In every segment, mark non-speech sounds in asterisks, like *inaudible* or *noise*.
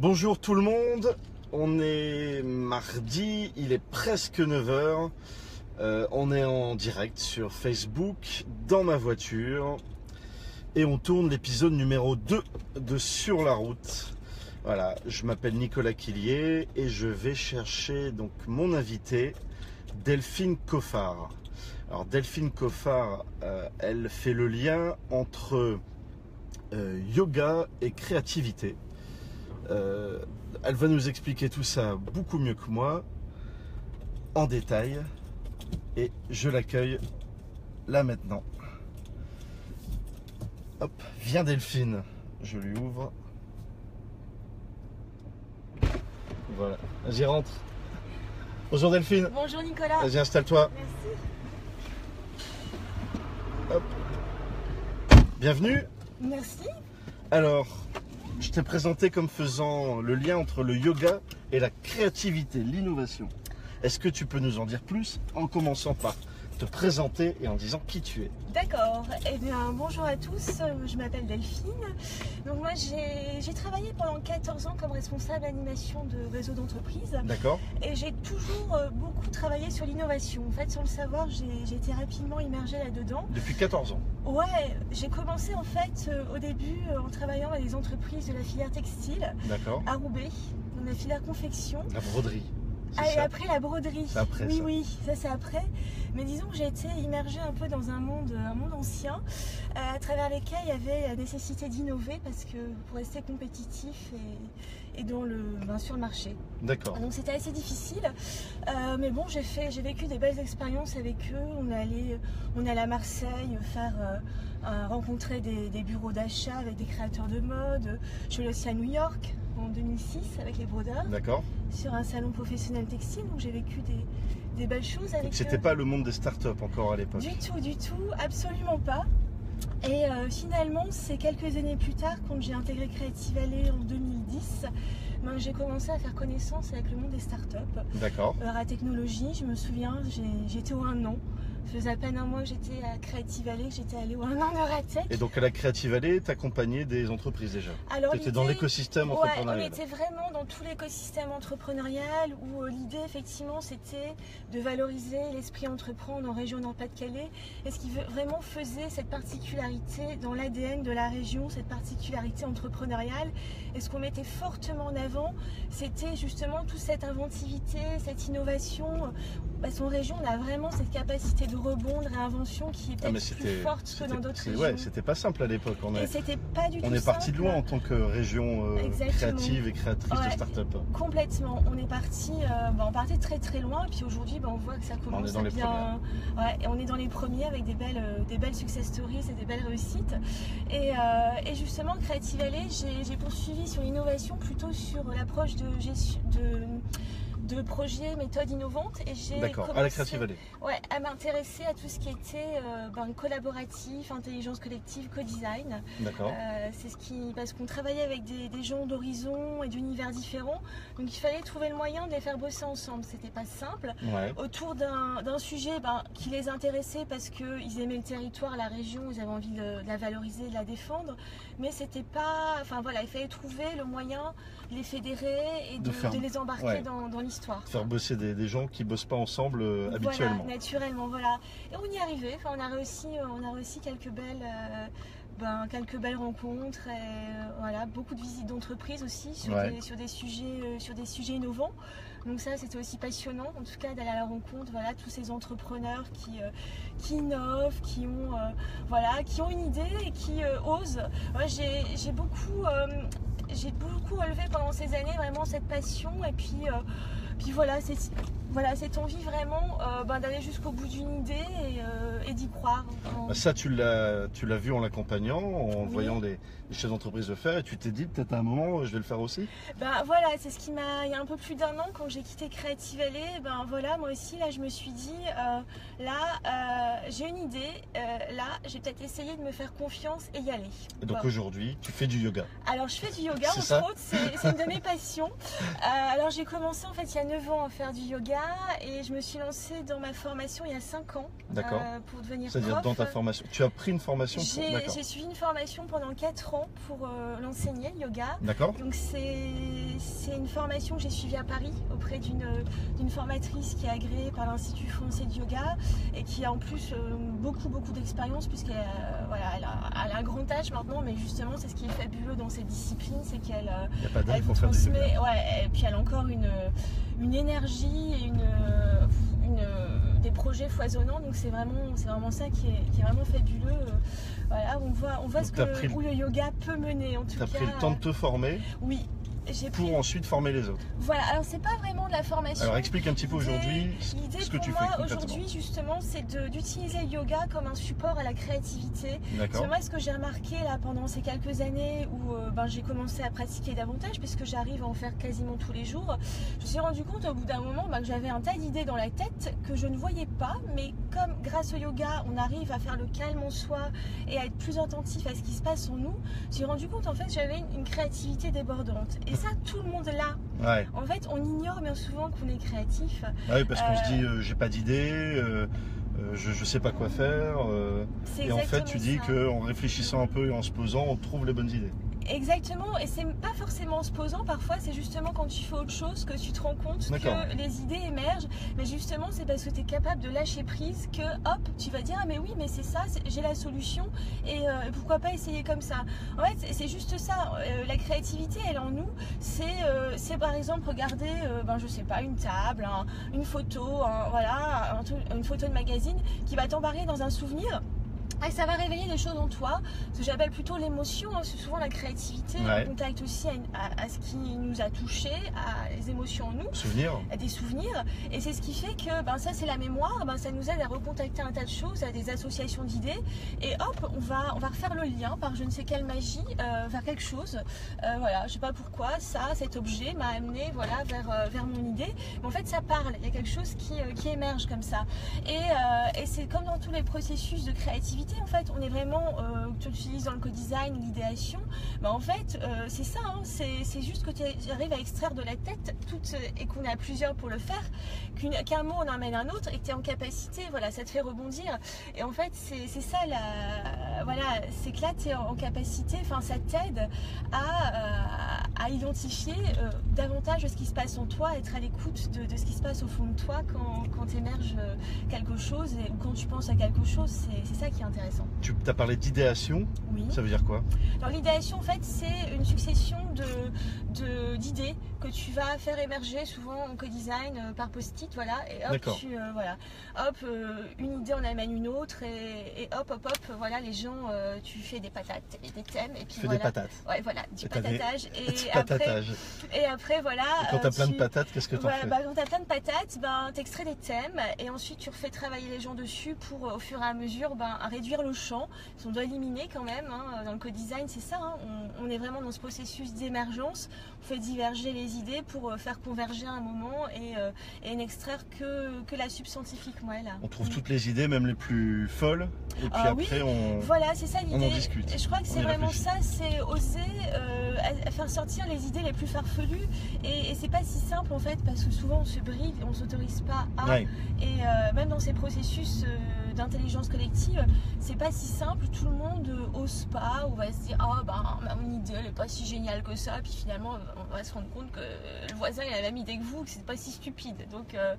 Bonjour tout le monde, on est mardi, il est presque 9h, on est en direct sur Facebook dans ma voiture et on tourne l'épisode numéro 2 de Sur la route. Voilà, je m'appelle Nicolas Quillier et je vais chercher donc mon invité Delphine Coffard. Alors Delphine Coffard, euh, elle fait le lien entre euh, yoga et créativité. Euh, elle va nous expliquer tout ça beaucoup mieux que moi, en détail. Et je l'accueille là maintenant. Hop, viens Delphine. Je lui ouvre. Voilà, vas-y rentre. Bonjour Delphine. Bonjour Nicolas. Vas-y, installe-toi. Merci. Hop. Bienvenue. Merci. Alors, je t'ai présenté comme faisant le lien entre le yoga et la créativité, l'innovation. Est-ce que tu peux nous en dire plus en commençant par te présenter et en disant qui tu es? D'accord. Eh bien, bonjour à tous. Je m'appelle Delphine. Donc moi, j'ai travaillé pendant 14 ans comme responsable animation de réseau d'entreprise. D'accord Et j'ai toujours euh, beaucoup travaillé sur l'innovation. En fait, sans le savoir, j'ai j'ai été rapidement immergée là-dedans. Depuis 14 ans. Ouais, j'ai commencé en fait euh, au début euh, en travaillant avec des entreprises de la filière textile D'accord à Roubaix, dans la filière confection. La broderie. Ah, et après la broderie. Après, oui, ça. oui, ça c'est après. Mais disons que j'ai été immergée un peu dans un monde, un monde ancien, euh, à travers lequel il y avait la nécessité d'innover parce que pour rester compétitif et, et dans le, ben, sur le marché. D'accord. Donc c'était assez difficile. Euh, mais bon, j'ai fait, j'ai vécu des belles expériences avec eux. On est allé, on est allé à Marseille faire euh, rencontrer des, des bureaux d'achat avec des créateurs de mode. Je suis allée aussi à New York en 2006 avec les brodeurs D'accord. sur un salon professionnel textile, donc j'ai vécu des, des belles choses avec c'était eux. pas le monde des startups encore à l'époque. Du tout, du tout, absolument pas. Et euh, finalement, c'est quelques années plus tard, quand j'ai intégré Creative Valley en 2010, ben, j'ai commencé à faire connaissance avec le monde des startups. D'accord. Heure à technologie, je me souviens, j'étais au 1 an. Ça faisait à peine un mois que j'étais à Creative Valley, j'étais allée au 1 an d'Euratech. Et donc à la Creative Valley, t'accompagnais des entreprises déjà. Alors, Tu étais dans l'écosystème Ouais, on entrepreneurial. était vraiment dans tout l'écosystème entrepreneurial où euh, l'idée effectivement c'était de valoriser l'esprit entreprendre en région Nord-Pas-de-Calais et ce qui vraiment faisait cette particularité dans l'ADN de la région, cette particularité entrepreneuriale et ce qu'on mettait fortement en avant c'était justement toute cette inventivité, cette innovation. Parce qu'en région on a vraiment cette capacité de rebond, de réinvention qui est Ah, peut-être plus forte que dans d'autres régions. ouais, c'était pas simple à l'époque. On est, c'était pas du tout on est parti de loin en tant que région euh, créative et créatrice de start-up. Complètement. On est parti, euh, bah, on partait très très loin et puis aujourd'hui bah, on voit que ça commence est dans à les bien. Ouais, et on est dans les premiers avec des belles, euh, des belles success stories et des belles réussites. Et, et justement, Creative Valley, j'ai poursuivi sur l'innovation plutôt sur l'approche de, de de projets, méthodes innovantes et j'ai D'accord, à la Creative Valley. ouais, à m'intéresser à tout ce qui était euh, ben, collaboratif, intelligence collective, co-design. D'accord. Euh, c'est ce qui parce qu'on travaillait avec des, des gens d'horizons et d'univers différents, donc il fallait trouver le moyen de les faire bosser ensemble. C'était pas simple. Ouais. Autour d'un sujet ben, qui les intéressait parce qu'ils aimaient le territoire, la région, ils avaient envie de, de la valoriser, de la défendre, mais c'était pas. Enfin voilà, il fallait trouver le moyen de les fédérer et De de, faire- de les embarquer ouais. dans, dans l'histoire. Faire bosser des, des gens qui bossent pas ensemble euh, habituellement. Voilà, naturellement, voilà. Et on y arrivait. Enfin, on a réussi, euh, on a réussi quelques belles, euh, ben, quelques belles rencontres. Et, euh, voilà, beaucoup de visites d'entreprise aussi sur, Ouais. des, sur des sujets, euh, sur des sujets innovants. Donc ça, c'était aussi passionnant, en tout cas, d'aller à la rencontre. Voilà, tous ces entrepreneurs qui, euh, qui innovent, qui ont, voilà, qui ont une idée et qui osent. Ouais, j'ai, j'ai beaucoup, j'ai beaucoup relevé pendant ces années vraiment cette passion et puis. Puis voilà, c'est voilà, cette envie vraiment euh, ben, d'aller jusqu'au bout d'une idée et, euh, et d'y croire. En- Bah, Ça, tu l'as, tu l'as vu en l'accompagnant, en Oui. voyant les, chefs d'entreprise le faire, et tu t'es dit peut-être à un moment, je vais le faire aussi? Ben voilà, c'est ce qui m'a. Il y a un peu plus d'un an, quand j'ai quitté Creative Valley, ben voilà, moi aussi, là, je me suis dit, euh, là, j'ai une idée, là, j'ai peut-être essayé de me faire confiance et y aller. Et donc aujourd'hui, tu fais du yoga. Alors je fais du yoga C'est entre autres, c'est c'est une de mes passions. Alors j'ai commencé en fait il y a 9 ans à faire du yoga et je me suis lancée dans ma formation il y a 5 ans D'accord. euh, pour devenir C'est-à-dire dans ta formation. Tu as pris une formation pour. J'ai suivi une formation pendant 4 ans pour euh, l'enseigner, le yoga. D'accord. Donc c'est c'est une formation que j'ai suivie à Paris auprès d'une d'une formatrice qui est agréée par l'Institut français de yoga et qui a en plus euh, beaucoup beaucoup d'expérience puisqu'elle a, voilà, elle a, elle a un grand âge maintenant mais justement c'est ce qui est fabuleux dans cette discipline c'est qu'elle transmet ouais, et puis elle a encore une, une énergie et une, une- des projets foisonnants. Donc c'est vraiment c'est vraiment ça qui est, qui est vraiment fabuleux. Euh, voilà on voit on voit ce t'as que le- où le yoga peut mener en tout Tu as cas pris le temps de te former. Oui pris pour ensuite former les autres. voilà, alors c'est pas vraiment de la formation. Alors explique un petit peu aujourd'hui ce que tu moi fais aujourd'hui justement c'est d'utiliser le yoga comme un support à la créativité. Parce D'accord. que moi ce que j'ai remarqué là pendant ces quelques années où euh, ben, j'ai commencé à pratiquer davantage puisque j'arrive à en faire quasiment tous les jours, je me suis rendu compte au bout d'un moment ben, que j'avais un tas d'idées dans la tête que je ne voyais pas mais comme grâce au yoga on arrive à faire le calme en soi et à être plus attentif à ce qui se passe en nous, je me suis rendu compte en fait que j'avais une, une créativité débordante. Et ça tout le monde l'a. Ouais. En fait, on ignore bien souvent qu'on est créatif. Ah oui, parce qu'on se Euh, dit euh, j'ai pas d'idée, euh, je, je sais pas quoi faire. euh, et en fait, tu dis qu'en réfléchissant un peu et en se posant, on trouve les bonnes idées. Exactement, et c'est pas forcément en se posant, parfois c'est justement quand tu fais autre chose que tu te rends compte que les idées émergent, mais justement c'est parce que tu es capable de lâcher prise que hop, tu vas dire ah mais oui mais c'est ça, j'ai la solution et euh, pourquoi pas essayer comme ça. En fait c'est- juste ça, Euh, la créativité elle en nous, c'est euh, c'est par exemple regarder, ben, je sais pas, une table, un- une photo, un- voilà, un une photo de magazine qui va t'embarrer dans un souvenir. Et ça va réveiller des choses en toi, ce que j'appelle plutôt l'émotion, hein, c'est souvent la créativité, Ouais. on contacte aussi à, une- à- à ce qui nous a touchés, à les émotions en nous, à des souvenirs, et c'est ce qui fait que ben, ça c'est la mémoire, ben, ça nous aide à recontacter un tas de choses, à des associations d'idées, et hop, on va, on va refaire le lien par je ne sais quelle magie euh, vers quelque chose, Euh, voilà, je sais pas pourquoi, ça, cet objet m'a amené voilà, vers, euh, vers mon idée, mais en fait ça parle, il y a quelque chose qui, euh, qui émerge comme ça, et, euh, et c'est comme dans tous les processus de créativité, en fait, on est vraiment, euh, tu utilises dans le co-design, l'idéation, bah, en fait, euh, c'est ça, hein, c'est juste que tu arrives à extraire de la tête toute, et qu'on à plusieurs pour le faire, qu'un mot en amène un autre et que tu es en capacité, voilà, ça te fait rebondir. Et en fait, c'est c'est ça, la, voilà, c'est que là, tu es en capacité, enfin, ça t'aide à, euh, à identifier euh, davantage ce qui se passe en toi, être à l'écoute de, de ce qui se passe au fond de toi quand, quand émerge euh, quelque chose et, ou quand tu penses à quelque chose, c'est c'est ça qui est intéressant. Tu as parlé d'idéation, Oui. ça veut dire quoi? Alors l'idéation en fait c'est une succession de d'idées que tu vas faire émerger souvent en co-design euh, par post-it voilà et hop tu euh, voilà hop euh, une idée en amène une autre et, et hop hop hop voilà les gens euh, tu fais des patates et des thèmes et puis Tu fais voilà des patates. ouais voilà du Et patatage *laughs* Du et après patatage. et après voilà Et quand t'as plein de patates, qu'est-ce que t'en voilà, fais bah, quand t'as plein de patates, ben, t'extrais des thèmes et ensuite tu refais travailler les gens dessus pour au fur et à mesure ben, réduire le champ. On doit éliminer quand même, hein, dans le co-design c'est ça, hein, on, on est vraiment dans ce processus on fait diverger les idées pour euh, faire converger un moment et, euh, et n'extraire que, que la substantifique moelle. On trouve toutes les idées, même les plus folles, et puis Ah oui. après on. Voilà, c'est ça On en discute. Et je crois que c'est vraiment réfléchit. ça, c'est oser euh, faire sortir les idées les plus farfelues. Et, et c'est pas si simple en fait, parce que souvent on se bride, on s'autorise pas à. Ouais. Et euh, même dans ces processus euh, d'intelligence collective, c'est pas si simple. Tout le monde euh, ose pas, ou va se dire ah ben ma- mon idée elle est pas si géniale que ça. Puis finalement on va se rendre compte que le voisin il a la même idée que vous, que c'est pas si stupide. Donc, euh,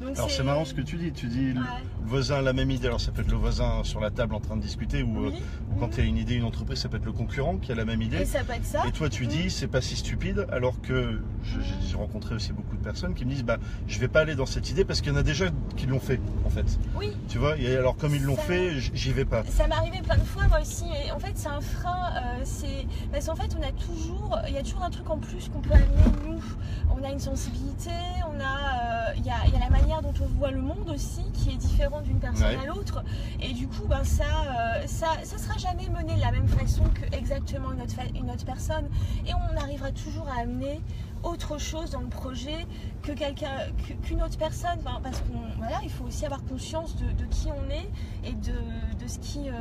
donc Alors c'est marrant ce que tu dis. Tu dis le voisin a la même idée. Alors ça peut être le voisin sur la table en train de discuter, ou euh, Oui. quand Mhm. tu as une idée, une entreprise, ça peut être le concurrent qui a la même Et idée. ça peut être ça. Et toi, tu dis, c'est pas si stupide, alors que je- j'ai rencontré aussi beaucoup de personnes qui me disent, bah, je vais pas aller dans cette idée parce qu'il y en a déjà qui l'ont fait, en fait. Oui. Tu vois, et alors comme ils l'ont Ça- fait, j'y vais pas. Ça m'est arrivé plein de fois moi aussi et en fait c'est un frein, euh, c'est parce qu'en fait on a toujours, il y a toujours un truc en plus qu'on peut amener nous. On a une sensibilité, on a, euh, il y, a, il y a la manière dont on voit le monde aussi qui est différente d'une personne Ouais. à l'autre et du coup ben ça, euh, ça, ça sera jamais mené de la même façon que exactement une autre, fa- une autre personne et on arrivera toujours à amener autre chose dans le projet que quelqu'un que- qu'une autre personne Enfin, parce qu'on voilà il faut aussi avoir conscience de, de qui on est et de, de ce qui euh,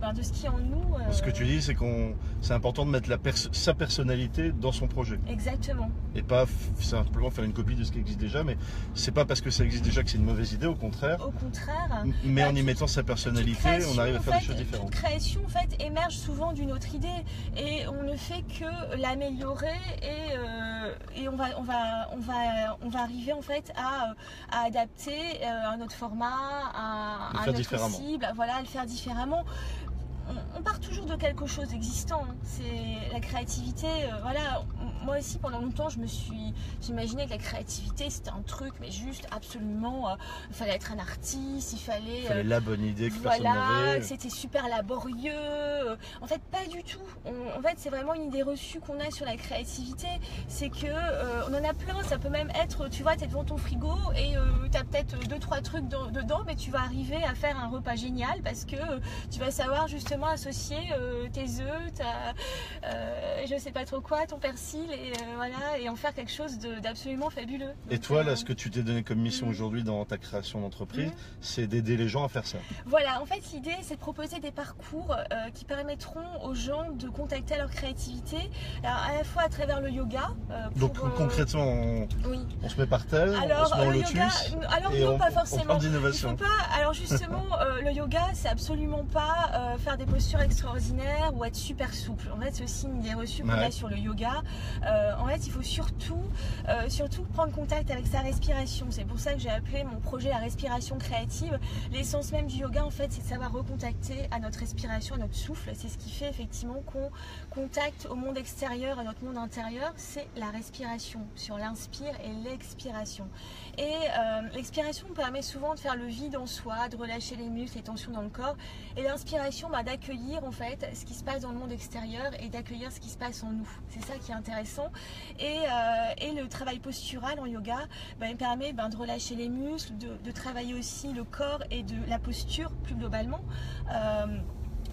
ben, de ce qui est en nous. euh, Ce que tu dis, c'est qu'on, c'est important de mettre la pers- sa personnalité dans son projet Exactement. et pas simplement faire une copie de ce qui existe déjà. Mais c'est pas parce que ça existe déjà que c'est une mauvaise idée, au contraire. Au contraire. Mais Bah, en y mettant sa personnalité, création, on arrive à faire des choses différentes. Toute création en fait émerge souvent d'une autre idée et on ne fait que l'améliorer et, euh, et on va on va on va on va arriver en fait à, euh, à adapter euh, un autre format, à, à notre cible, voilà, à le faire différemment. On, part toujours de quelque chose d'existant. hein. C'est la créativité. euh, voilà, moi aussi pendant longtemps je me suis j'imaginais que la créativité c'était un truc mais juste absolument euh, il fallait être un artiste, il fallait Il fallait euh, la bonne idée que voilà, c'était super laborieux. En fait, pas du tout. On- en fait, c'est vraiment une idée reçue qu'on a sur la créativité. C'est que euh, on en a plein. Ça peut même être, tu vois, tu es devant ton frigo et tu as peut-être deux trois trucs dans- dedans, mais tu vas arriver à faire un repas génial parce que euh, tu vas savoir justement associer euh, tes œufs, ta, euh, je sais pas trop quoi, ton persil et euh, voilà, et en faire quelque chose de- d'absolument fabuleux. Et toi, euh, là, ce que tu t'es donné comme mission Mhm. aujourd'hui dans ta création d'entreprise, Mhm. c'est d'aider les gens à faire ça. Voilà, en fait, l'idée, c'est de proposer des parcours euh, qui permettront aux gens de contacter leur créativité, alors à la fois à travers le yoga. euh, pour, Donc euh, concrètement, on, oui. on se met par terre, on Alors, se met en euh, le lotus, yoga, alors et non, on, pas on forcément. d'innovation. Alors justement, euh, le yoga, c'est absolument pas euh, faire des postures extraordinaires ou être super souple. En fait, c'est aussi une idée reçue qu'on Ouais. a sur le yoga. Euh, en fait, il faut surtout, euh, surtout prendre contact avec sa respiration. C'est pour ça que j'ai appelé mon projet la respiration créative. L'essence même du yoga, en fait, c'est de savoir recontacter à notre respiration, à notre souffle. C'est ce qui fait effectivement qu'on contacte au monde extérieur, à notre monde intérieur. C'est la respiration, sur l'inspire et l'expiration. Et euh, l'expiration permet souvent de faire le vide en soi, de relâcher les muscles, les tensions dans le corps. Et l'inspiration, bah, d'accueillir en fait ce qui se passe dans le monde extérieur et d'accueillir ce qui se passe en nous. C'est ça qui est intéressant. Et, euh, et le travail postural en yoga, bah, il permet bah, de relâcher les muscles, de, de travailler aussi le corps et de la posture plus globalement. Euh,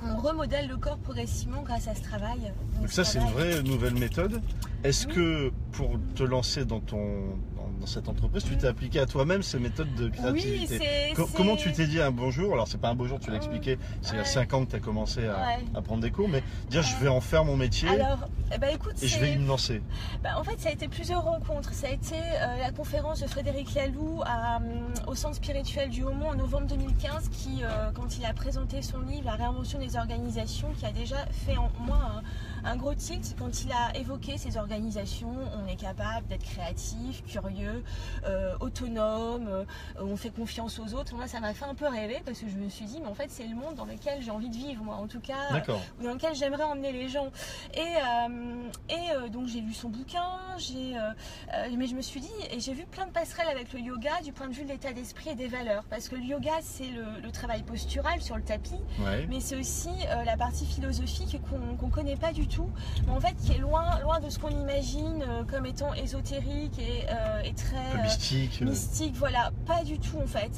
on remodèle le corps progressivement grâce à ce travail. Donc ça, c'est une vraie nouvelle méthode. Est-ce Oui. que pour te lancer dans, ton, dans, cette entreprise, tu t'es appliqué à toi-même ces méthodes de Oui, créativité. Co- Comment tu t'es dit un bon jour Alors, c'est pas un beau jour, tu l'as expliqué, c'est il y a Ouais. 5 ans que tu as commencé à, Ouais. à prendre des cours, mais dire je vais en faire mon métier Alors, eh ben, écoute, et je vais y me lancer. Bah, en fait, ça a été plusieurs rencontres. Ça a été euh, la conférence de Frédéric Laloux à, hum, au Centre spirituel du Haumont en novembre 2015, qui, euh, quand il a présenté son livre La réinvention des organisations, qui a déjà fait en moi un, un gros tilt, quand il a évoqué ces organisations, on est capable d'être créatif, curieux, euh, autonome, euh, on fait confiance aux autres. Moi, ça m'a fait un peu rêver parce que je me suis dit, mais en fait, c'est le monde dans lequel j'ai envie de vivre, moi. En tout cas, D'accord. dans lequel j'aimerais emmener les gens. Et, euh, et euh, donc j'ai lu son bouquin, j'ai, euh, euh, mais je me suis dit, et j'ai vu plein de passerelles avec le yoga du point de vue de l'état d'esprit et des valeurs. Parce que le yoga, c'est le, le travail postural sur le tapis, Ouais. mais c'est aussi euh, la partie philosophique qu'on qu'on connaît pas du tout, mais en fait qui est loin, loin de ce qu'on imagine euh, comme étant ésotérique et, euh, et très... Euh, mystique. Mystique, voilà, pas du tout en fait.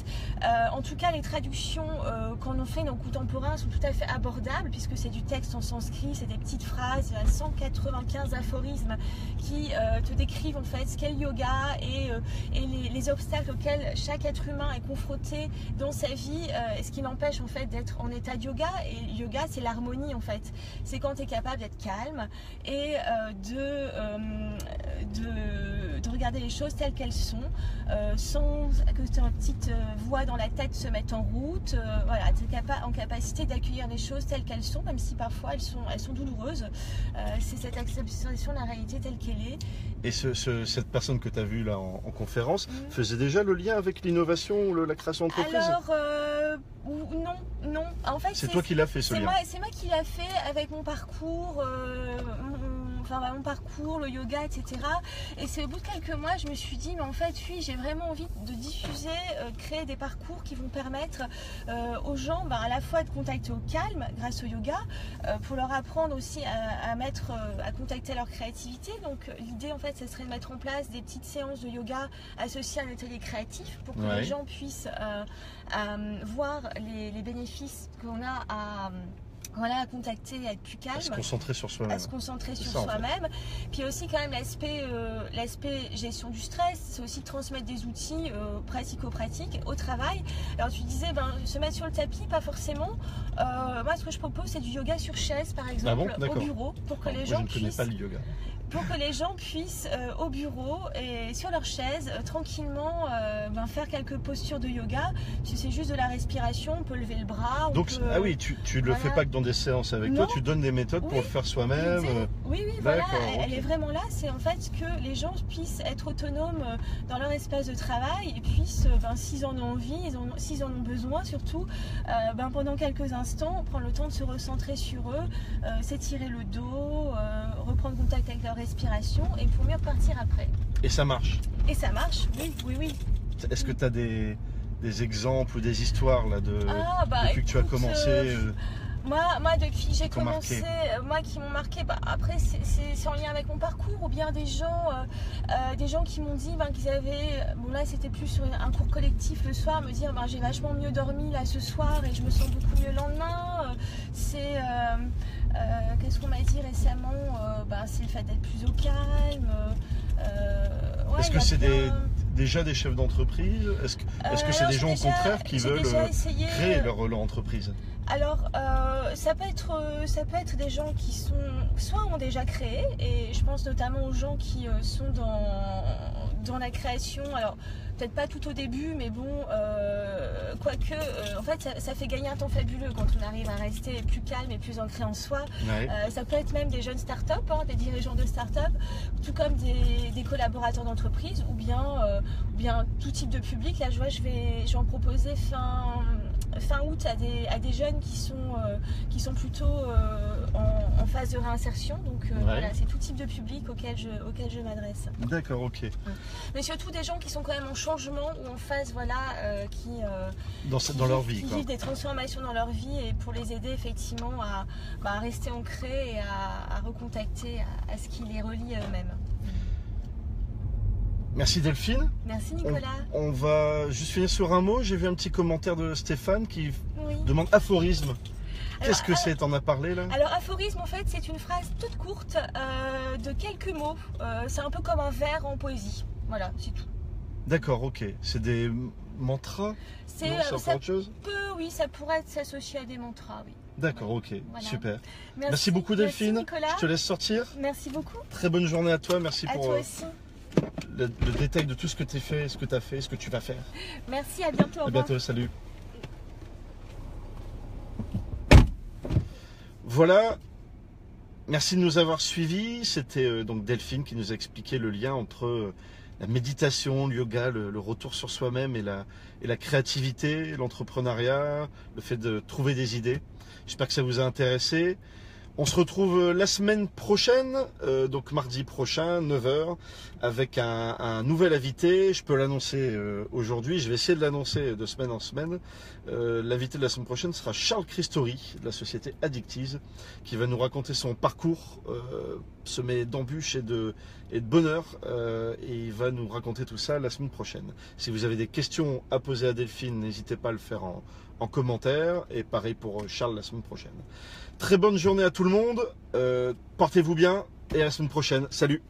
En tout cas, les traductions qu'on en fait dans contemporain sont tout à fait abordables puisque c'est du texte en sanskrit, c'est des petites phrases, il y a 195 aphorismes qui te décrivent en fait ce qu'est le yoga et, et les, les obstacles auxquels chaque être humain est confronté dans sa vie et ce qui l'empêche en fait d'être en état de yoga. Et yoga, c'est l'harmonie en fait. C'est quand tu es capable d'être calme et euh, de, euh, de, de regarder les choses telles qu'elles sont, euh, sans que ta petite voix dans la tête se mette en route. Voilà, tu es en capacité d'accueillir les choses telles qu'elles sont, même si parfois elles sont, elles sont douloureuses. C'est cette acceptation de la réalité telle qu'elle est. Et ce- ce- cette personne que tu as vue là en, en conférence Mhm. faisait déjà le lien avec l'innovation ou la création d'entreprise? Alors, euh, ou- non, non. En fait, C'est toi qui l'as fait ce C'est lien. moi, c'est moi qui l'a fait avec mon parcours, euh, mon, enfin, bah, mon parcours, le yoga, etc. Et c'est au bout de quelques mois, je me suis dit, mais en fait, oui, j'ai vraiment envie de diffuser, euh, créer des parcours qui vont permettre euh, aux gens, bah, à la fois de contacter au calme grâce au yoga, euh, pour leur apprendre aussi à, à mettre, à contacter leur créativité. Donc, l'idée, en fait, ce serait de mettre en place des petites séances de yoga associées à un atelier créatif pour que Ouais. les gens puissent voir les, les bénéfices qu'on a à voilà, à contacter, à être plus calme. À se concentrer sur soi-même. À se concentrer sur ça, en fait. soi-même. Puis aussi quand même l'aspect euh, l'aspect gestion du stress, c'est aussi de transmettre des outils euh, pratico-pratiques au travail. Alors tu disais, ben, se mettre sur le tapis, pas forcément. Euh, moi ce que je propose c'est du yoga sur chaise par exemple Ah bon au bureau pour que Alors, les moi, gens je ne connais puissent pas le yoga. Pour que les gens puissent euh, au bureau et sur leur chaise euh, tranquillement euh, ben, faire quelques postures de yoga. Si c'est juste de la respiration, on peut lever le bras. on Donc, peut- ah oui, tu, tu le voilà. fais pas que dans des séances avec toi, tu donnes des méthodes pour le faire soi-même. Oui, oui, voilà, elle, est vraiment là. C'est en fait que les gens puissent être autonomes dans leur espace de travail et puissent, ben, s'ils en ont envie, en s'ils en ont besoin surtout, ben, pendant quelques instants, prendre le temps de se recentrer sur eux, s'étirer le dos, reprendre contact avec leur respiration et pour mieux repartir après. Et ça marche. Et ça marche, oui, oui, oui. Est-ce que tu as des, des exemples ou des histoires là de Ah, bah, depuis que tu as commencé euh, euh, Moi, moi depuis que j'ai commencé, marqué euh, moi qui m'ont marqué, bah, après c'est- en lien avec mon parcours ou bien des gens, euh, des gens qui m'ont dit ben, qu'ils avaient, bon là c'était plus sur un cours collectif le soir, me dire ben, j'ai vachement mieux dormi là ce soir et je me sens beaucoup mieux le lendemain. C'est euh, euh, qu'est-ce qu'on m'a dit récemment euh, ben, C'est le fait d'être plus au calme. euh, ouais, Est-ce que c'est des, déjà des chefs d'entreprise? Est-ce que c'est des gens au contraire qui veulent essayé, créer leur, leur entreprise? Alors, euh, ça, peut être, euh, ça peut être des gens qui sont, soit ont déjà créé, et je pense notamment aux gens qui euh, sont dans, dans la création. Alors, peut-être pas tout au début, mais bon, euh, quoique, euh, en fait, ça, ça fait gagner un temps fabuleux quand on arrive à rester plus calme et plus ancré en soi. Ouais. Euh, ça peut être même des jeunes start-up, hein, des dirigeants de start-up, tout comme des, des collaborateurs d'entreprise, ou bien, ou bien tout type de public. Là, je vois, je vais, je vais en proposer fin, fin août à des, à des jeunes qui sont, euh, qui sont plutôt euh, en, en phase de réinsertion. Donc euh, Ouais. voilà, c'est tout type de public auquel je, auquel je m'adresse. D'accord, ok. Mais surtout des gens qui sont quand même en changement ou en phase, voilà, qui, Dans, qui dans leur vivent- vie, qui quoi. vivent des transformations dans leur vie et pour les aider effectivement à, bah, rester ancrés et à, à recontacter à, à ce qui les relie à eux-mêmes. Merci Delphine. Merci Nicolas. on va juste finir sur un mot. J'ai vu un petit commentaire de Stéphane qui Oui. demande aphorisme. Qu'est-ce que c'est? T'en as parlé là? Alors aphorisme en fait c'est une phrase toute courte euh, de quelques mots. Euh, c'est un peu comme un vers en poésie. Voilà, c'est tout. D'accord, ok. C'est des mantras? C'est, euh, ça autre chose? peut, oui, ça pourrait s'associer à des mantras, oui. D'accord, ok. Voilà. Super. Merci, beaucoup Delphine. Merci. Je te laisse sortir. Merci beaucoup. Très bonne journée à toi. Merci À pour toi aussi. Le, le détail de tout ce que tu as fait, ce que tu as fait, ce que tu vas faire. Merci, à bientôt. À bientôt, salut. Voilà. Merci de nous avoir suivis. C'était euh, donc Delphine qui nous a expliqué le lien entre euh, la méditation, le yoga, le, le retour sur soi-même et la, et la créativité, l'entrepreneuriat, le fait de trouver des idées. J'espère que ça vous a intéressé. On se retrouve euh, la semaine prochaine, euh, donc mardi prochain, 9h, avec un, nouvel invité. Je peux l'annoncer euh, aujourd'hui, je vais essayer de l'annoncer de semaine en semaine. L'invité de la semaine prochaine sera Charles Christori, de la société Addictives, qui va nous raconter son parcours semé d'embûches et de, bonheur. et il va nous raconter tout ça la semaine prochaine. Si vous avez des questions à poser à Delphine, n'hésitez pas à le faire en, en commentaire. Et pareil pour Charles la semaine prochaine. Très bonne journée à tout le monde. Euh, Portez-vous bien et à la semaine prochaine. Salut